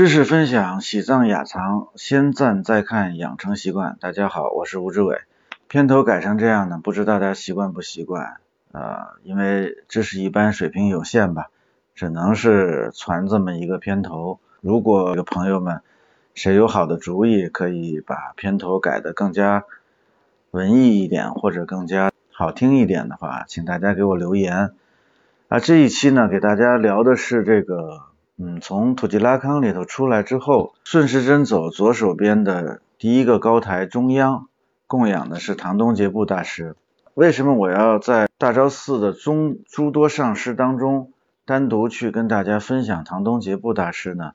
知识分享，喜藏雅藏，先赞再看，养成习惯。大家好，我是吴志伟。片头改成这样呢，不知大家习惯不习惯？呃，因为知识一般，水平有限吧，只能是传这么一个片头。如果有朋友们谁有好的主意，可以把片头改得更加文艺一点，或者更加好听一点的话，请大家给我留言。啊，这一期呢，给大家聊的是这个。嗯，从土吉拉康里头出来之后，顺时针走，左手边的第一个高台中央供养的是唐东杰布大师。为什么我要在大昭寺的中诸多上师当中单独去跟大家分享唐东杰布大师呢？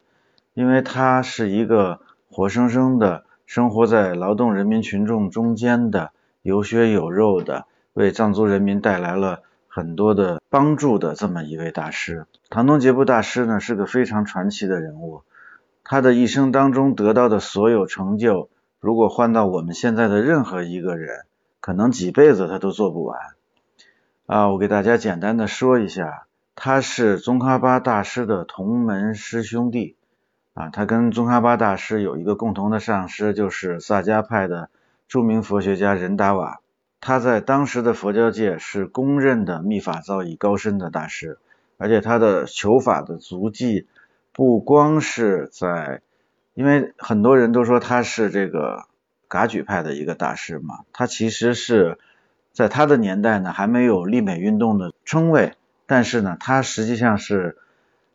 因为他是一个活生生的生活在劳动人民群众中间的有血有肉的，为藏族人民带来了。很多的帮助的这么一位大师，唐东杰布大师呢是个非常传奇的人物。他的一生当中得到的所有成就，如果换到我们现在的任何一个人，可能几辈子他都做不完。啊，我给大家简单的说一下，他是宗喀巴大师的同门师兄弟。啊，他跟宗喀巴大师有一个共同的上师，就是萨迦派的著名佛学家仁达瓦。他在当时的佛教界是公认的密法造诣高深的大师，而且他的求法的足迹不光是在，因为很多人都说他是这个噶举派的一个大师嘛，他其实是在他的年代呢还没有立美运动的称谓，但是呢他实际上是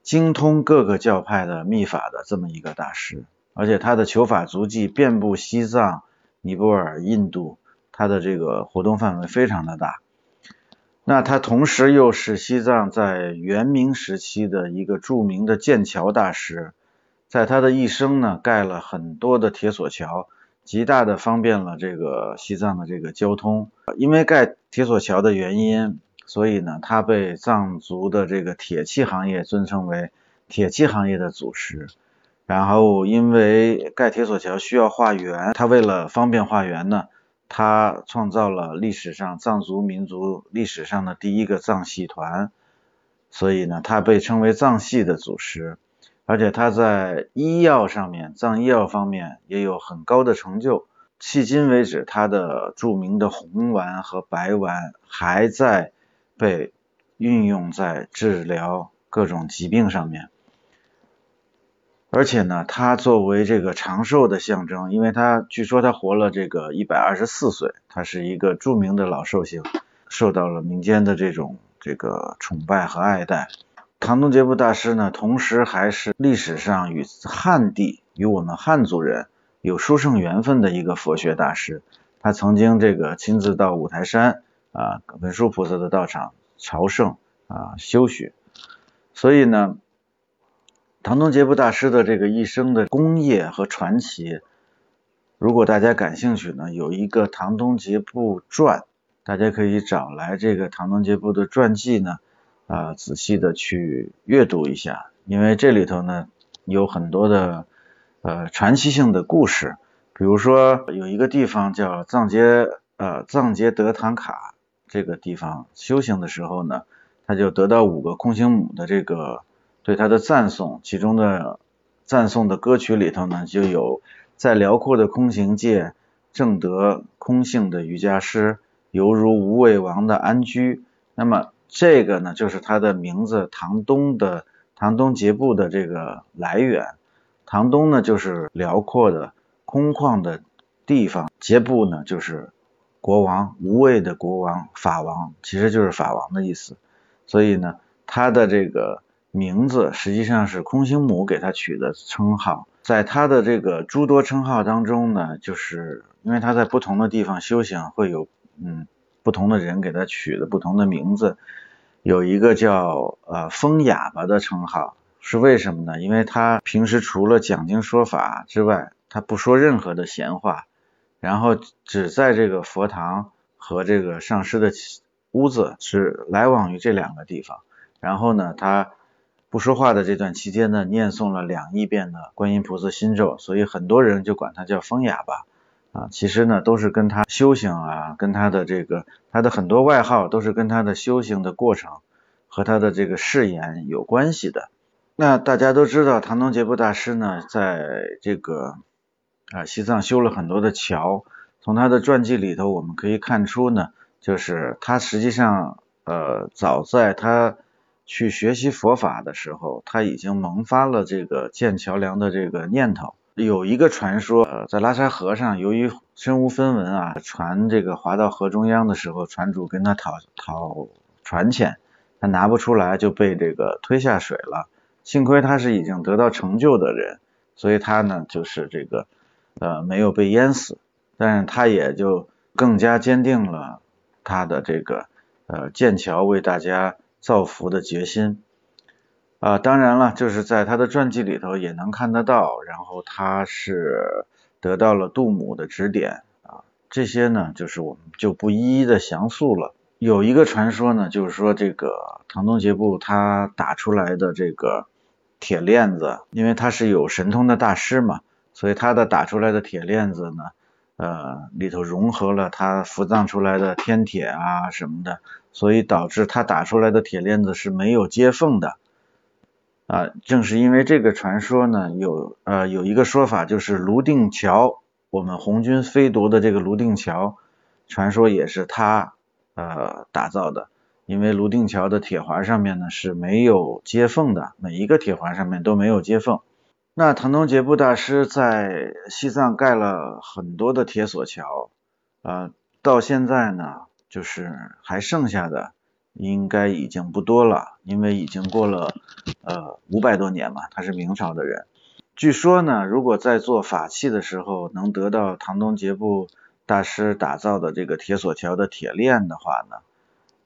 精通各个教派的密法的这么一个大师，而且他的求法足迹遍布西藏、尼泊尔、印度。他的这个活动范围非常的大，那他同时又是西藏在元明时期的一个著名的建桥大师，在他的一生呢，盖了很多的铁索桥，极大的方便了这个西藏的这个交通。因为盖铁索桥的原因，所以呢，他被藏族的这个铁器行业尊称为铁器行业的祖师。然后因为盖铁索桥需要化缘，他为了方便化缘呢。他创造了历史上藏族民族历史上的第一个藏戏团，所以呢，他被称为藏戏的祖师。而且他在医药上面，藏医药方面也有很高的成就。迄今为止，他的著名的红丸和白丸还在被运用在治疗各种疾病上面。而且呢，他作为这个长寿的象征，因为他据说他活了这个一百二十四岁，他是一个著名的老寿星，受到了民间的这种这个崇拜和爱戴。唐东杰布大师呢，同时还是历史上与汉地与我们汉族人有殊胜缘分的一个佛学大师。他曾经这个亲自到五台山啊文殊菩萨的道场朝圣啊修学，所以呢。唐东杰布大师的这个一生的功业和传奇，如果大家感兴趣呢，有一个《唐东杰布传》，大家可以找来这个唐东杰布的传记呢，啊，仔细的去阅读一下，因为这里头呢有很多的呃传奇性的故事，比如说有一个地方叫藏杰呃藏杰德唐卡这个地方修行的时候呢，他就得到五个空行母的这个。对他的赞颂，其中的赞颂的歌曲里头呢，就有在辽阔的空行界正得空性的瑜伽师，犹如无畏王的安居。那么这个呢，就是他的名字唐东的唐东杰布的这个来源。唐东呢，就是辽阔的空旷的地方，杰布呢，就是国王无畏的国王法王，其实就是法王的意思。所以呢，他的这个。名字实际上是空行母给他取的称号，在他的这个诸多称号当中呢，就是因为他在不同的地方修行，会有嗯不同的人给他取的不同的名字，有一个叫呃风哑巴的称号，是为什么呢？因为他平时除了讲经说法之外，他不说任何的闲话，然后只在这个佛堂和这个上师的屋子是来往于这两个地方，然后呢他。不说话的这段期间呢，念诵了两亿遍的观音菩萨心咒，所以很多人就管他叫风哑巴啊。其实呢，都是跟他修行啊，跟他的这个他的很多外号都是跟他的修行的过程和他的这个誓言有关系的。那大家都知道，唐东杰布大师呢，在这个啊西藏修了很多的桥。从他的传记里头，我们可以看出呢，就是他实际上呃，早在他去学习佛法的时候，他已经萌发了这个建桥梁的这个念头。有一个传说，呃，在拉沙河上，由于身无分文啊，船这个划到河中央的时候，船主跟他讨讨船钱，他拿不出来，就被这个推下水了。幸亏他是已经得到成就的人，所以他呢就是这个呃没有被淹死，但是他也就更加坚定了他的这个呃建桥为大家造福的决心啊。当然了，就是在他的传记里头也能看得到，然后他是得到了杜母的指点啊，这些呢就是我们就不一一的详述了。有一个传说呢，就是说这个唐东杰布他打出来的这个铁链子，因为他是有神通的大师嘛，所以他的打出来的铁链子呢，呃，里头融合了他伏藏出来的天铁啊什么的，所以导致他打出来的铁链子是没有接缝的。啊，正是因为这个传说呢，有呃有一个说法就是泸定桥，我们红军飞夺的这个泸定桥，传说也是他。呃，打造的，因为泸定桥的铁环上面呢是没有接缝的，每一个铁环上面都没有接缝。那唐东杰布大师在西藏盖了很多的铁索桥，呃，到现在呢，就是还剩下的应该已经不多了，因为已经过了呃五百多年嘛，他是明朝的人。据说呢，如果在做法器的时候能得到唐东杰布。大师打造的这个铁索桥的铁链的话呢，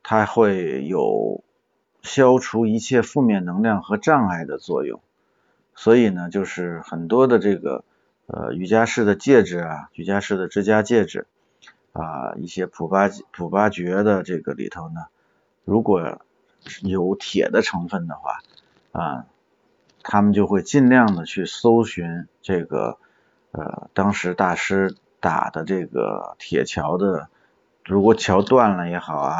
它会有消除一切负面能量和障碍的作用。所以呢，就是很多的这个呃瑜伽士的戒指啊，瑜伽士的指甲戒指啊，一些普巴普巴觉的这个里头呢，如果有铁的成分的话啊，他们就会尽量的去搜寻这个呃当时大师。打的这个铁桥的，如果桥断了也好啊，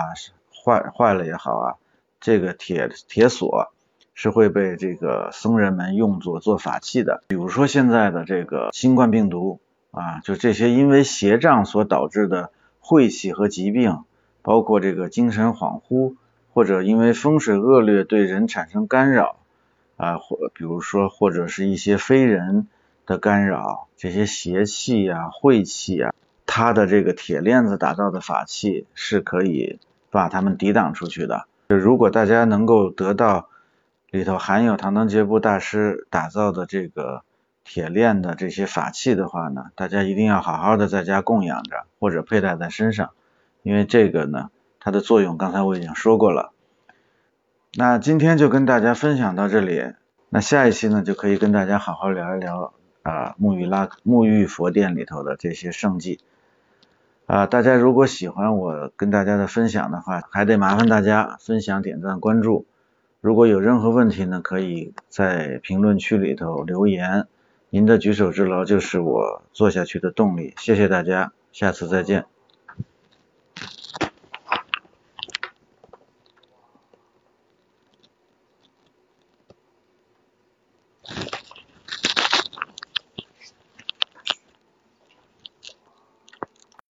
坏坏了也好啊，这个铁铁锁是会被这个僧人们用作做法器的。比如说现在的这个新冠病毒啊，就这些因为邪障所导致的晦气和疾病，包括这个精神恍惚，或者因为风水恶劣对人产生干扰啊，或比如说或者是一些非人。的干扰，这些邪气啊、晦气啊，它的这个铁链子打造的法器是可以把它们抵挡出去的。就如果大家能够得到里头含有唐当杰布大师打造的这个铁链的这些法器的话呢，大家一定要好好的在家供养着或者佩戴在身上，因为这个呢，它的作用刚才我已经说过了。那今天就跟大家分享到这里，那下一期呢就可以跟大家好好聊一聊。啊，沐浴拉沐浴佛殿里头的这些圣迹啊，大家如果喜欢我跟大家的分享的话，还得麻烦大家分享、点赞、关注。如果有任何问题呢，可以在评论区里头留言。您的举手之劳就是我做下去的动力。谢谢大家，下次再见。